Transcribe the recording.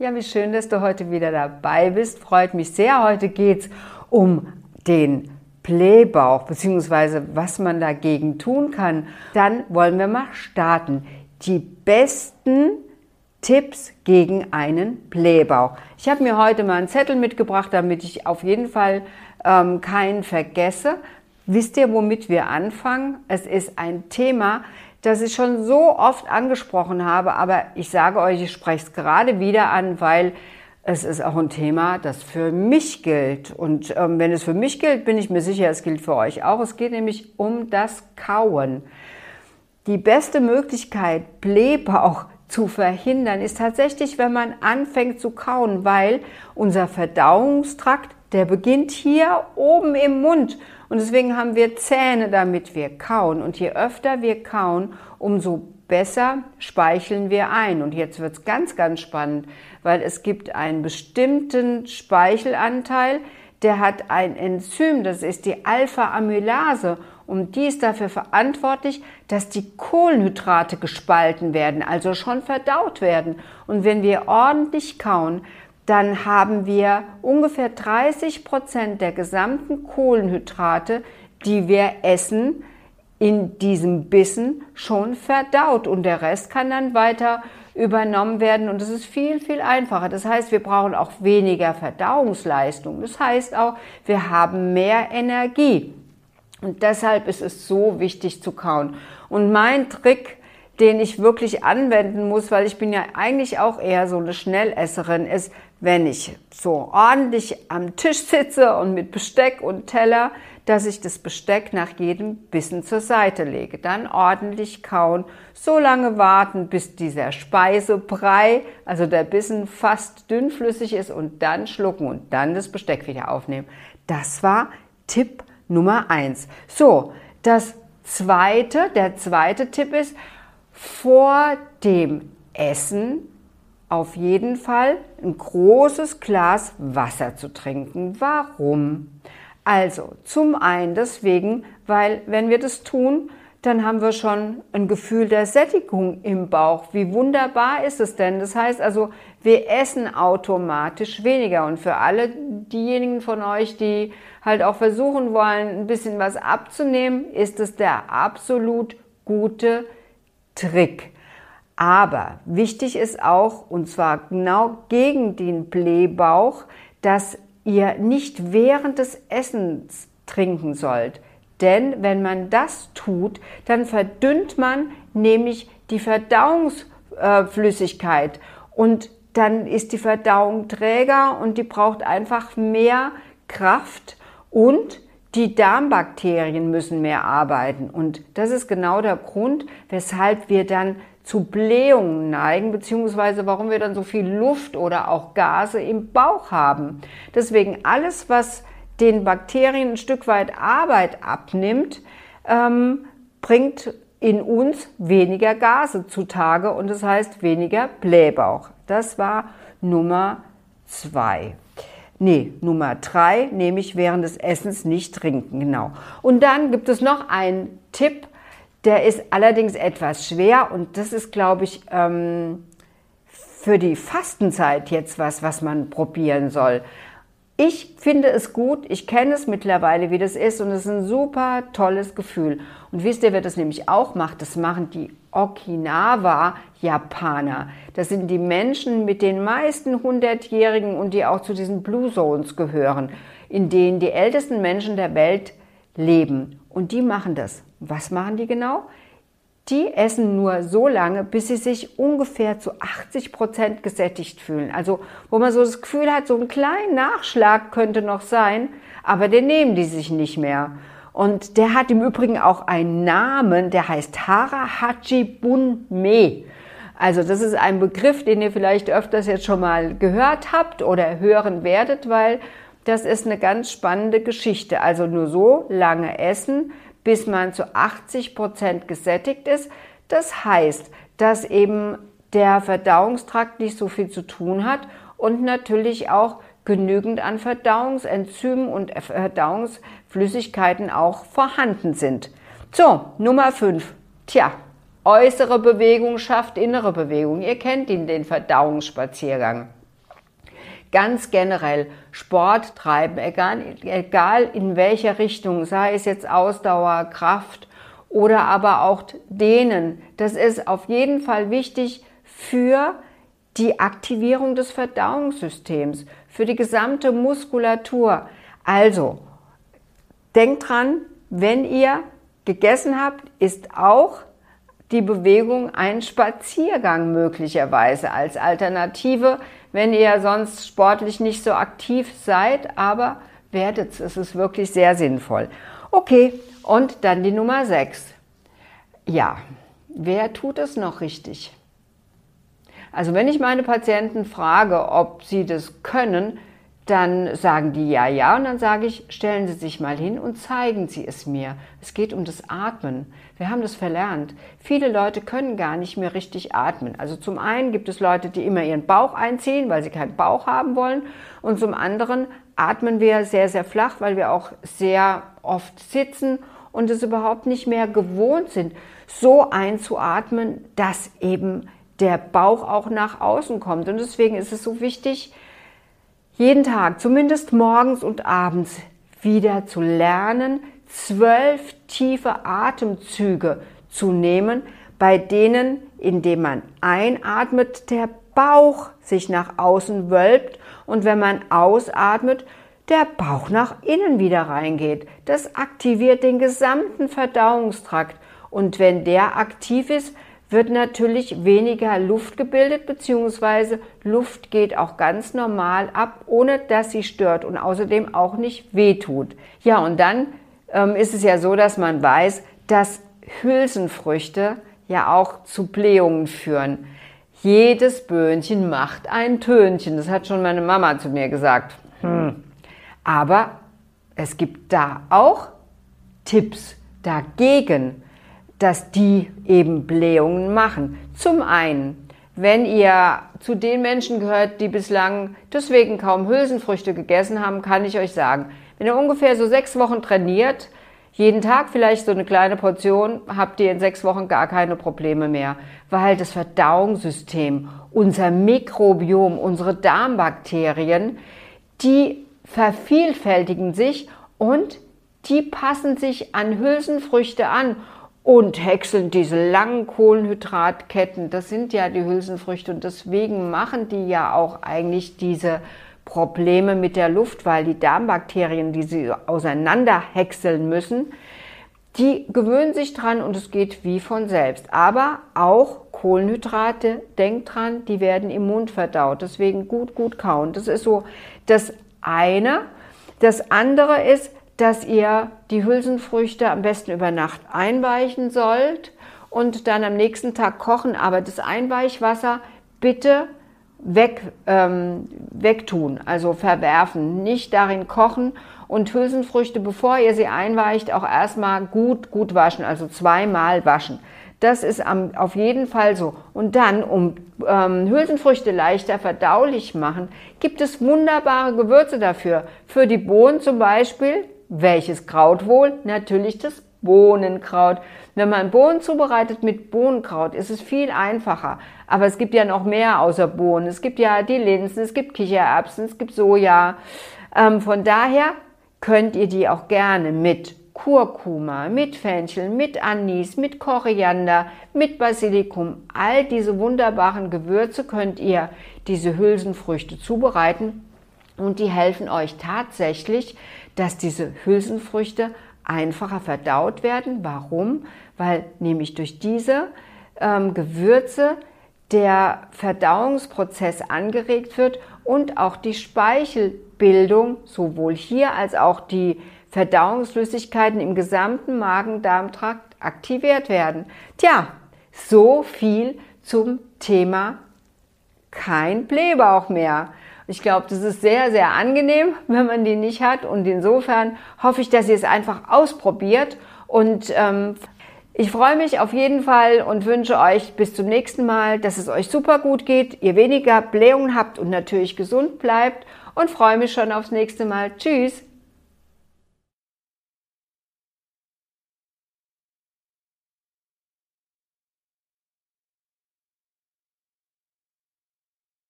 Ja, wie schön, dass du heute wieder dabei bist. Freut mich sehr. Heute geht es um den Blähbauch, beziehungsweise was man dagegen tun kann. Dann wollen wir mal starten. Die besten Tipps gegen einen Blähbauch. Ich habe mir heute mal einen Zettel mitgebracht, damit ich auf jeden Fall ähm, keinen vergesse. Wisst ihr, womit wir anfangen? Es ist ein Thema, das ich schon so oft angesprochen habe, aber ich sage euch, ich spreche es gerade wieder an, weil es ist auch ein Thema, das für mich gilt. Und ähm, wenn es für mich gilt, bin ich mir sicher, es gilt für euch auch. Es geht nämlich um das Kauen. Die beste Möglichkeit, Blähbauch zu verhindern, ist tatsächlich, wenn man anfängt zu kauen, weil unser Verdauungstrakt, der beginnt hier oben im Mund und deswegen haben wir Zähne, damit wir kauen. Und je öfter wir kauen, umso besser speicheln wir ein. Und jetzt wird es ganz, ganz spannend, weil es gibt einen bestimmten Speichelanteil, der hat ein Enzym, das ist die Alpha-Amylase. Und die ist dafür verantwortlich, dass die Kohlenhydrate gespalten werden, also schon verdaut werden. Und wenn wir ordentlich kauen, dann haben wir ungefähr 30 Prozent der gesamten Kohlenhydrate, die wir essen, in diesem Bissen schon verdaut und der Rest kann dann weiter übernommen werden und es ist viel, viel einfacher. Das heißt, wir brauchen auch weniger Verdauungsleistung. Das heißt auch, wir haben mehr Energie. Und deshalb ist es so wichtig zu kauen. Und mein Trick den ich wirklich anwenden muss, weil ich bin ja eigentlich auch eher so eine Schnellesserin, ist, wenn ich so ordentlich am Tisch sitze und mit Besteck und Teller, dass ich das Besteck nach jedem Bissen zur Seite lege. Dann ordentlich kauen, so lange warten, bis dieser Speisebrei, also der Bissen fast dünnflüssig ist und dann schlucken und dann das Besteck wieder aufnehmen. Das war Tipp Nummer eins. So, das zweite, der zweite Tipp ist, vor dem Essen auf jeden Fall ein großes Glas Wasser zu trinken. Warum? Also zum einen deswegen, weil wenn wir das tun, dann haben wir schon ein Gefühl der Sättigung im Bauch. Wie wunderbar ist es denn? Das heißt also, wir essen automatisch weniger. Und für alle diejenigen von euch, die halt auch versuchen wollen, ein bisschen was abzunehmen, ist es der absolut gute Trick. Aber wichtig ist auch, und zwar genau gegen den Blähbauch, dass ihr nicht während des Essens trinken sollt. Denn wenn man das tut, dann verdünnt man nämlich die Verdauungsflüssigkeit und dann ist die Verdauung träger und die braucht einfach mehr Kraft und die Darmbakterien müssen mehr arbeiten. Und das ist genau der Grund, weshalb wir dann zu Blähungen neigen, beziehungsweise warum wir dann so viel Luft oder auch Gase im Bauch haben. Deswegen alles, was den Bakterien ein Stück weit Arbeit abnimmt, ähm, bringt in uns weniger Gase zutage und das heißt weniger Blähbauch. Das war Nummer zwei. Nee, Nummer drei, nämlich während des Essens nicht trinken, genau. Und dann gibt es noch einen Tipp, der ist allerdings etwas schwer und das ist, glaube ich, ähm, für die Fastenzeit jetzt was, was man probieren soll. Ich finde es gut, ich kenne es mittlerweile, wie das ist und es ist ein super tolles Gefühl. Und wisst ihr, wer das nämlich auch macht? Das machen die Okinawa-Japaner. Das sind die Menschen mit den meisten Hundertjährigen und die auch zu diesen Blue Zones gehören, in denen die ältesten Menschen der Welt leben. Und die machen das. Was machen die genau? die essen nur so lange, bis sie sich ungefähr zu 80 Prozent gesättigt fühlen. Also wo man so das Gefühl hat, so ein kleiner Nachschlag könnte noch sein, aber den nehmen die sich nicht mehr. Und der hat im Übrigen auch einen Namen, der heißt Hara Hachibunme. Also das ist ein Begriff, den ihr vielleicht öfters jetzt schon mal gehört habt oder hören werdet, weil das ist eine ganz spannende Geschichte. Also nur so lange essen, bis man zu 80 Prozent gesättigt ist. Das heißt, dass eben der Verdauungstrakt nicht so viel zu tun hat und natürlich auch genügend an Verdauungsenzymen und Verdauungsflüssigkeiten auch vorhanden sind. So, Nummer 5. Tja, äußere Bewegung schafft innere Bewegung. Ihr kennt ihn, den Verdauungsspaziergang. ganz generell Sport treiben, egal, egal in welcher Richtung, sei es jetzt Ausdauer, Kraft oder aber auch Dehnen. Das ist auf jeden Fall wichtig für die Aktivierung des Verdauungssystems, für die gesamte Muskulatur. Also, denkt dran, wenn ihr gegessen habt, ist auch die Bewegung ein Spaziergang möglicherweise als Alternative, wenn ihr sonst sportlich nicht so aktiv seid, aber werdet es, ist wirklich sehr sinnvoll. Okay, und dann die Nummer 6. Ja, wer tut es noch richtig? Also wenn ich meine Patienten frage, ob sie das können, dann sagen die ja, ja. Und dann sage ich, stellen Sie sich mal hin und zeigen Sie es mir. Es geht um das Atmen. Wir haben das verlernt. Viele Leute können gar nicht mehr richtig atmen. Also zum einen gibt es Leute, die immer ihren Bauch einziehen, weil sie keinen Bauch haben wollen. Und zum anderen atmen wir sehr, sehr flach, weil wir auch sehr oft sitzen und es überhaupt nicht mehr gewohnt sind, so einzuatmen, dass eben der Bauch auch nach außen kommt. Und deswegen ist es so wichtig, jeden Tag, zumindest morgens und abends, wieder zu lernen, zwölf tiefe Atemzüge zu nehmen, bei denen, indem man einatmet, der Bauch sich nach außen wölbt und wenn man ausatmet, der Bauch nach innen wieder reingeht. Das aktiviert den gesamten Verdauungstrakt und wenn der aktiv ist, wird natürlich weniger Luft gebildet, beziehungsweise Luft geht auch ganz normal ab, ohne dass sie stört und außerdem auch nicht wehtut. Ja, und dann ähm, ist es ja so, dass man weiß, dass Hülsenfrüchte ja auch zu Blähungen führen. Jedes Böhnchen macht ein Tönchen. Das hat schon meine Mama zu mir gesagt. Hm. Aber es gibt da auch Tipps dagegen dass die eben Blähungen machen. Zum einen, wenn ihr zu den Menschen gehört, die bislang deswegen kaum Hülsenfrüchte gegessen haben, kann ich euch sagen, wenn ihr ungefähr so sechs Wochen trainiert, jeden Tag vielleicht so eine kleine Portion, habt ihr in sechs Wochen gar keine Probleme mehr, weil das Verdauungssystem, unser Mikrobiom, unsere Darmbakterien, die vervielfältigen sich und die passen sich an Hülsenfrüchte an und häckseln diese langen Kohlenhydratketten. Das sind ja die Hülsenfrüchte und deswegen machen die ja auch eigentlich diese Probleme mit der Luft, weil die Darmbakterien, die sie auseinander häckseln müssen, die gewöhnen sich dran und es geht wie von selbst. Aber auch Kohlenhydrate, denkt dran, die werden im Mund verdaut. Deswegen gut, gut kauen. Das ist so das eine. Das andere ist, dass ihr die Hülsenfrüchte am besten über Nacht einweichen sollt und dann am nächsten Tag kochen. Aber das Einweichwasser bitte weg, ähm, wegtun, also verwerfen, nicht darin kochen und Hülsenfrüchte, bevor ihr sie einweicht, auch erstmal gut, gut waschen, also zweimal waschen. Das ist am, auf jeden Fall so. Und dann, um ähm, Hülsenfrüchte leichter verdaulich machen, gibt es wunderbare Gewürze dafür. Für die Bohnen zum Beispiel welches Kraut wohl? Natürlich das Bohnenkraut. Wenn man Bohnen zubereitet mit Bohnenkraut, ist es viel einfacher. Aber es gibt ja noch mehr außer Bohnen. Es gibt ja die Linsen, es gibt Kichererbsen, es gibt Soja. Ähm, von daher könnt ihr die auch gerne mit Kurkuma, mit Fenchel, mit Anis, mit Koriander, mit Basilikum, all diese wunderbaren Gewürze könnt ihr diese Hülsenfrüchte zubereiten und die helfen euch tatsächlich, dass diese Hülsenfrüchte einfacher verdaut werden. Warum? Weil nämlich durch diese ähm, Gewürze der Verdauungsprozess angeregt wird und auch die Speichelbildung sowohl hier als auch die Verdauungsflüssigkeiten im gesamten Magen-Darm-Trakt aktiviert werden. Tja, so viel zum Thema kein Blähbauch mehr. Ich glaube, das ist sehr, sehr angenehm, wenn man die nicht hat. Und insofern hoffe ich, dass ihr es einfach ausprobiert. Und ähm, ich freue mich auf jeden Fall und wünsche euch bis zum nächsten Mal, dass es euch super gut geht, ihr weniger Blähungen habt und natürlich gesund bleibt. Und freue mich schon aufs nächste Mal. Tschüss!